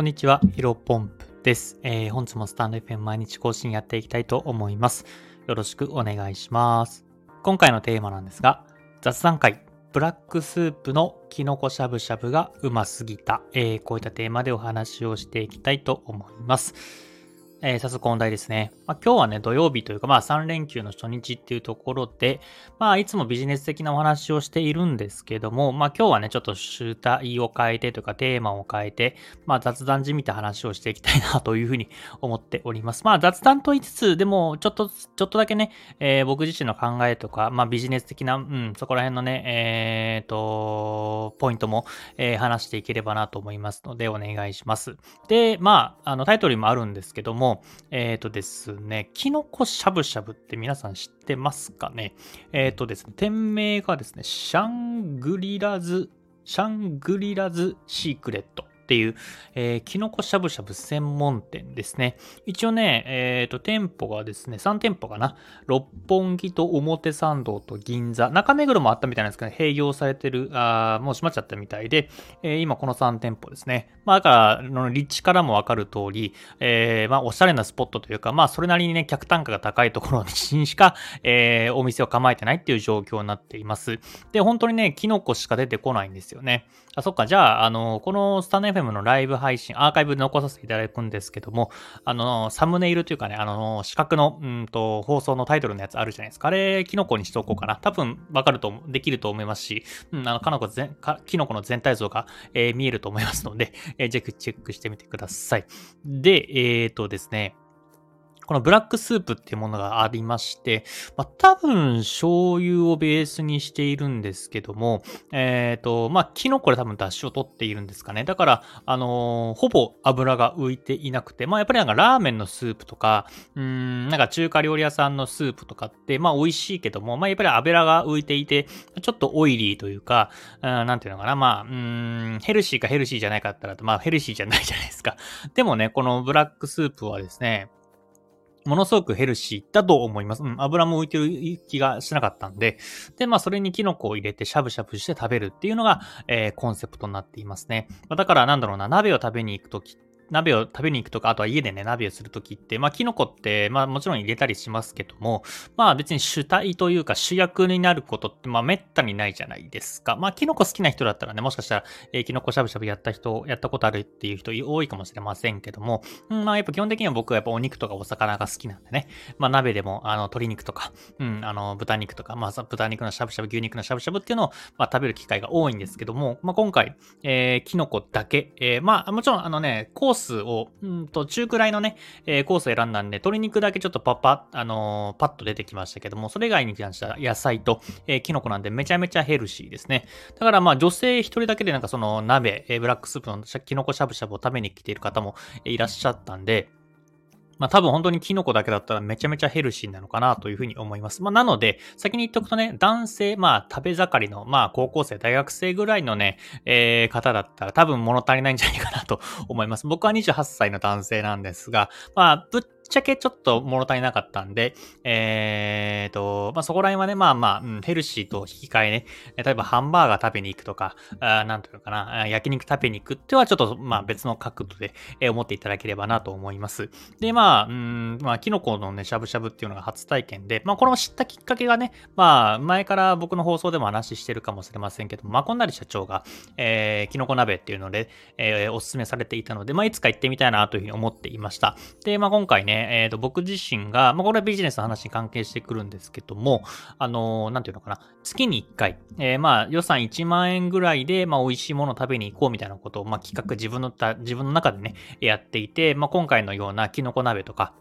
こんにちは、ヒロポンプです。えー、本日もスタンド FM 毎日更新やっていきたいと思います。よろしくお願いします。今回のテーマなんですが、雑談会、ブラックスープのキノコしゃぶしゃぶがうますぎた、えー、こういったテーマでお話をしていきたいと思います。えー、早速本題ですね。まあ、今日はね、土曜日というか、まあ3連休の初日っていうところで、まあいつもビジネス的なお話をしているんですけども、まあ今日はね、ちょっと主体を変えてというかテーマを変えて、まあ雑談じみた話をしていきたいなというふうに思っております。まあ雑談と言いつつ、でもちょっと、ちょっとだけね、えー、僕自身の考えとか、まあビジネス的な、うん、そこら辺のね、えー、と、ポイントも、えー、話していければなと思いますので、お願いします。で、まあ、あのタイトルにもあるんですけども、えっ、ー、とですね、キノコしゃぶしゃぶって皆さん知ってますかね？えっ、ー、とですね、店名がですね、シャングリラズ、シャングリラズシークレット。っていう、えー、キノコしゃぶしゃぶ専門店ですね。一応ね、えっ、ー、と、店舗がですね、3店舗かな。六本木と表参道と銀座。中目黒もあったみたいなんですけど、ね、閉業されてる、あもう閉まっちゃったみたいで、えー、今この3店舗ですね。まあ、だから、立地からもわかる通り、えー、まあ、おしゃれなスポットというか、まあ、それなりにね、客単価が高いところに しか、えー、お店を構えてないっていう状況になっています。で、本当にね、キノコしか出てこないんですよね。あ、そっか、じゃあ、あの、このスタンド FM のライブ配信、アーカイブ残させていただくんですけども、あの、サムネイルというかね、あの、四角の、うんと、放送のタイトルのやつあるじゃないですか。あれ、キノコにしておこうかな。多分、わかると、できると思いますし、うん、あの、キノコ全、キノコの全体像が、えー、見えると思いますので、えー、ぜひチェックしてみてください。で、えっ、ー、とですね、このブラックスープっていうものがありまして、まあ、多分醤油をベースにしているんですけども、えっ、ー、と、まあ、キノコで多分出汁を取っているんですかね。だから、あのー、ほぼ油が浮いていなくて、まあ、やっぱりなんかラーメンのスープとか、うん、なんか中華料理屋さんのスープとかって、まあ、美味しいけども、まあ、やっぱり油が浮いていて、ちょっとオイリーというか、うん、なんていうのかな、まあ、うん、ヘルシーかヘルシーじゃないかったら、まあ、ヘルシーじゃないじゃないですか。でもね、このブラックスープはですね、ものすごくヘルシーだと思います。うん、油も浮いてる気がしなかったんで。で、まあ、それにキノコを入れてしゃぶしゃぶして食べるっていうのが、えー、コンセプトになっていますね。まあ、だから、なんだろうな、鍋を食べに行くとき鍋を食べに行くとか、あとは家でね、鍋をするときって、まあ、キノコって、まあ、もちろん入れたりしますけども、まあ、別に主体というか主役になることって、まあ、めったにないじゃないですか。まあ、キノコ好きな人だったらね、もしかしたら、えー、キノコしゃぶしゃぶやった人、やったことあるっていう人多いかもしれませんけども、うん、まあ、やっぱ基本的には僕はやっぱお肉とかお魚が好きなんでね、まあ、鍋でも、あの、鶏肉とか、うん、あの、豚肉とか、まあ、豚肉のしゃぶしゃぶ、牛肉のしゃぶしゃぶっていうのを、まあ、食べる機会が多いんですけども、まあ、今回、えー、キノコだけ、えー、まあ、もちろん、あのね、コースを、うんと、中くらいのね、えー、コースを選んだんで、鶏肉だけちょっとパッパ、あのー、パッと出てきましたけども、それ以外に関しては野菜と、えー、キノコなんでめちゃめちゃヘルシーですね。だからまあ女性一人だけでなんかその鍋、えー、ブラックスープのキノコしゃぶしゃぶを食べに来ている方もいらっしゃったんで、まあ多分本当にキノコだけだったらめちゃめちゃヘルシーなのかなというふうに思います。まあなので、先に言っとくとね、男性、まあ食べ盛りの、まあ高校生、大学生ぐらいのね、えー、方だったら多分物足りないんじゃないかなと思います。僕は28歳の男性なんですが、まあぶっちゃけちょっと物足りなかったんで、えーと、まあ、そこら辺はね、まあまあ、うん、ヘルシーと引き換えね、例えばハンバーガー食べに行くとか、あなんていうかな、焼肉食べに行くってはちょっと、まあ別の角度で、え思っていただければなと思います。で、まあ、うん、まあ、キノコのね、しゃぶしゃぶっていうのが初体験で、まあ、これを知ったきっかけがね、まあ、前から僕の放送でも話してるかもしれませんけど、まあ、こんなり社長が、えー、キノコ鍋っていうので、えー、お勧めされていたので、まあ、いつか行ってみたいなというふうに思っていました。で、まあ、今回ね、えっ、ー、と、僕自身が、まあ、これはビジネスの話に関係してくるんですけども、あのー、なんていうのかな、月に1回、えー、まあ、予算1万円ぐらいで、まあ、美味しいものを食べに行こうみたいなことを、まあ、企画自分のた、自分の中でね、やっていて、まあ、今回のようなキノコ鍋とか、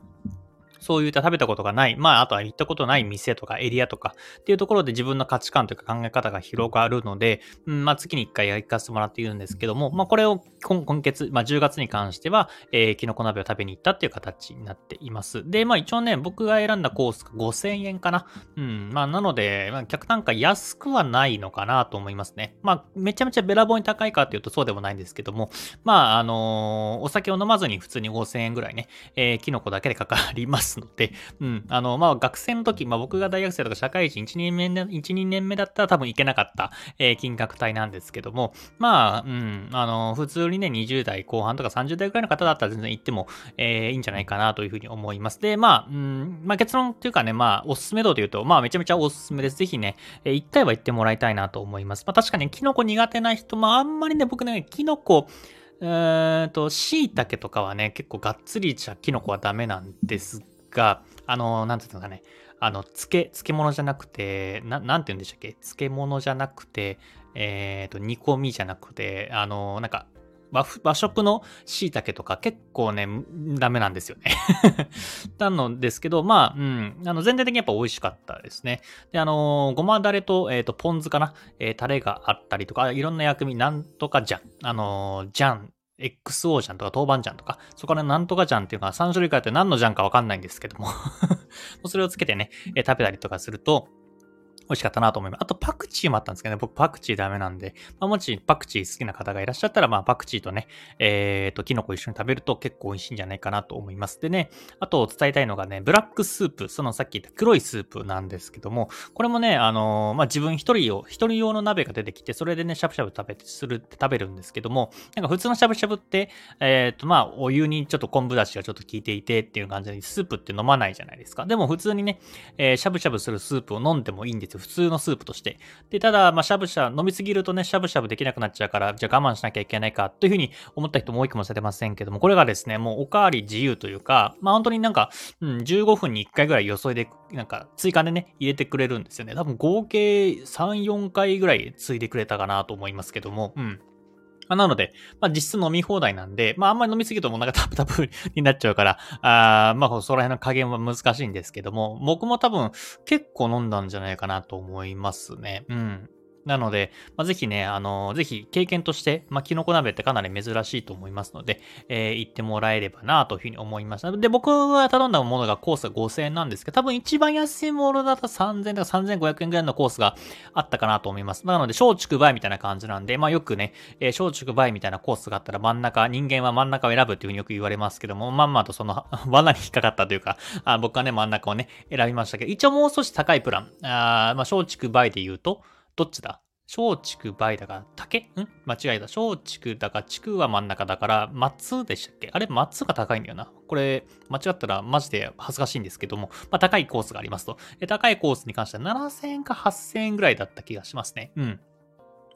そういった食べたことがない、まあ、あとは行ったことない店とかエリアとかっていうところで自分の価値観というか考え方が広がるので、うん、まあ、月に1回やかせてもらっているんですけども、まあ、これを今今月、まあ、10月に関しては、えー、キノコ鍋を食べに行ったっていう形になっています。で、まあ、一応ね、僕が選んだコースが5000円かな。うん、まあ、なので、まあ、客単価安くはないのかなと思いますね。まあ、めちゃめちゃべらぼうに高いかっていうとそうでもないんですけども、まあ、あのー、お酒を飲まずに普通に5000円ぐらいね、えー、キノコだけでかかります。ますので、うん、あの、まあ、学生の時、まあ、僕が大学生とか社会人1、2年目、1、2年目だったら多分行けなかった、えー、金額帯なんですけども、まあ、うん、あの、普通にね、20代後半とか30代くらいの方だったら全然行っても、えー、いいんじゃないかなというふうに思います。で、まあ、うん、まあ、結論というかね、まあ、おすすめ度で言うと、まあ、めちゃめちゃおすすめです。ぜひね、えー、一回は行ってもらいたいなと思います。まあ、確かに、キノコ苦手な人、まあ、あんまりね、僕ね、キノコ、えっと、椎茸とかはね、結構がっつりしたキノコはダメなんですが、あの、なんていうのかね、あの、漬け、漬物じゃなくて、ななんて言うんでしたっけ？漬物じゃなくて、えっ、ー、と、煮込みじゃなくて、あの、なんか、和和食の椎茸とか結構ね、ダメなんですよね。なのですけど、まあ、うん、あの、全体的にやっぱ美味しかったですね。で、あのー、ごまだれと、えっ、ー、と、ポン酢かな、えー、タレがあったりとか、いろんな薬味、なんとかじゃん、あのー、じゃん、XO ジャンとか豆板醤とか、そこからなんとかジャンっていうのが3種類かって何のジャンかわかんないんですけども。それをつけてね、え食べたりとかすると、美味しかったなと思います。あとパクチーもあったんですけどね、僕パクチーダメなんで、まあ、もしパクチー好きな方がいらっしゃったら、まあパクチーとね、えっ、ー、と、キノコ一緒に食べると結構美味しいんじゃないかなと思います。でね、あと伝えたいのがね、ブラックスープ、そのさっき言った黒いスープなんですけども、これもね、あのー、まあ自分一人用、一人用の鍋が出てきて、それでね、しゃぶしゃぶ食べて、するって食べるんですけども、なんか普通のしゃぶしゃぶって、えっ、ー、と、まあお湯にちょっと昆布だしがちょっと効いていてっていう感じで、スープって飲まないじゃないですか。でも普通にね、え、しゃぶしゃぶするスープを飲んでもいいんですよ。普通のスープとして。で、ただ、まあ、しゃぶしゃぶ、飲みすぎるとね、しゃぶしゃぶできなくなっちゃうから、じゃあ我慢しなきゃいけないか、というふうに思った人も多いかもしれませんけども、これがですね、もうおかわり自由というか、まあ、本当になんか、うん、15分に1回ぐらいよそいで、なんか、追加でね、入れてくれるんですよね。多分合計3、4回ぐらい継いでくれたかなと思いますけども、うん。まあ、なので、まあ、実質飲み放題なんで、まあ、あんまり飲みすぎるともうなんかタプタプ になっちゃうから、あまあ、そら辺の加減は難しいんですけども、僕も多分結構飲んだんじゃないかなと思いますね。うん。なので、まあ、ぜひね、あの、ぜひ経験として、まあ、キノコ鍋ってかなり珍しいと思いますので、えー、行ってもらえればなというふうに思いました。で、僕が頼んだものがコースが5000円なんですけど、多分一番安いものだと3000円とか3500円ぐらいのコースがあったかなと思います。なので、小畜梅みたいな感じなんで、まあよくね、えー、小畜梅みたいなコースがあったら真ん中、人間は真ん中を選ぶっていうふうによく言われますけども、まんまとその 罠に引っかかったというか、あ僕はね、真ん中をね、選びましたけど、一応もう少し高いプラン、あまあ小畜梅で言うと、どっちだ？小竹梅だから竹？ん？間違えた。小竹だから竹は真ん中だから松でしたっけ？あれ松が高いんだよな。これ間違ったらマジで恥ずかしいんですけども、まあ高いコースがありますと。高いコースに関しては7000円か8000円ぐらいだった気がしますね。うん。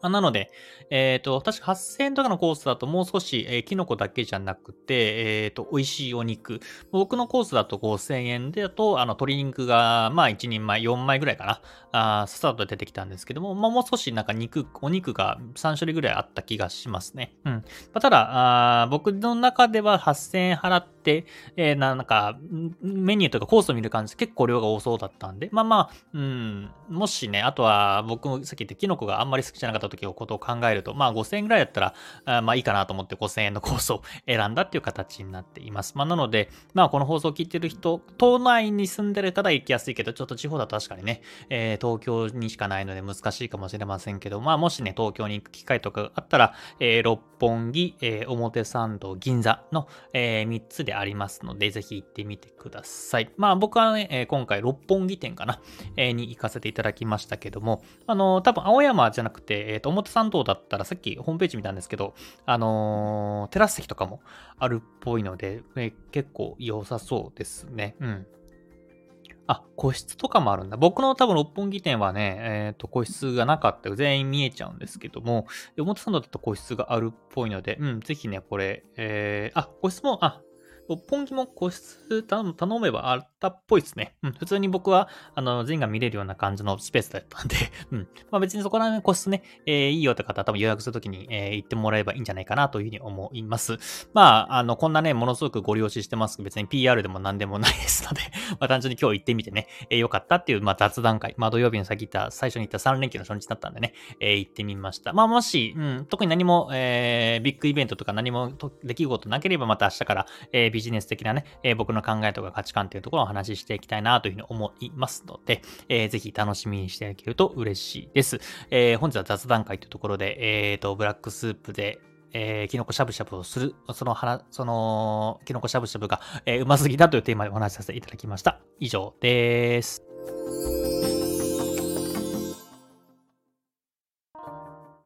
なので、えっ、ー、と、確か8000円とかのコースだともう少し、えー、キノコだけじゃなくて、えっ、ー、と、美味しいお肉。僕のコースだと5000円でだと、あの、鶏肉が、まあ、1人前、4枚ぐらいかな。あささっと出てきたんですけども、まあ、もう少しなんか肉、お肉が3種類ぐらいあった気がしますね。うん。まあ、ただあ、僕の中では8000円払って、えー、なんか、メニューとかコースを見る感じ結構量が多そうだったんで、まあまあ、うん、もしね、あとは僕もさっき言ったキノコがあんまり好きじゃなかった時のことを考えると、まあ5000円ぐらいだったら、あまあいいかなと思って5000円のコースを選んだっていう形になっています。まあなので、まあこの放送を聞いてる人、島内に住んでる方は行きやすいけど、ちょっと地方だと確かにね、えー、東京にしかないので難しいかもしれませんけど、まあもしね、東京に行く機会とかあったら、えー、六本木、えー、表参道、銀座の、えー、3つでありますので、ぜひ行ってみてください。まあ僕はね、え今回六本木店かな、え、に行かせていただきましたけども、あの多分青山じゃなくて、えっ、と、表参道だったらさっきホームページ見たんですけど、あのテラス席とかもあるっぽいので、え結構良さそうですね。うん。あ、個室とかもあるんだ。僕の多分六本木店はね、えっ、ー、と、個室がなかった全員見えちゃうんですけども、表参道だと個室があるっぽいので、うん、ぜひね、これ、えー、あ、個室も、あ、六本木も個室頼めばある。たっぽいですね。うん、普通に僕は、あの、全員が見れるような感じのスペースだったんで、うん。まあ別にそこら辺個室ね、えー、いいよって方は多分予約するときに、えー、行ってもらえばいいんじゃないかなというふうに思います。まあ、あの、こんなね、ものすごくご利用ししてますけど、別に PR でも何でもないですので まあ単純に今日行ってみてね、えー、よかったっていう、まあ雑談会。まあ土曜日の先言った、最初に言った3連休の初日だったんでね、えー、行ってみました。まあもし、うん、特に何も、えー、ビッグイベントとか何も出来事なければまた明日から、えー、ビジネス的なね、えー、僕の考えとか価値観というところを話ししていきたいなというふうに思いますので、えー、ぜひ楽しみにしていただけると嬉しいです。えー、本日は雑談会というところで、えっ、ー、と、ブラックスープで、えー、キノコしゃぶしゃぶをする、その話、その、キノコしゃぶしゃぶが、えー、うますぎたというテーマでお話しさせていただきました。以上です。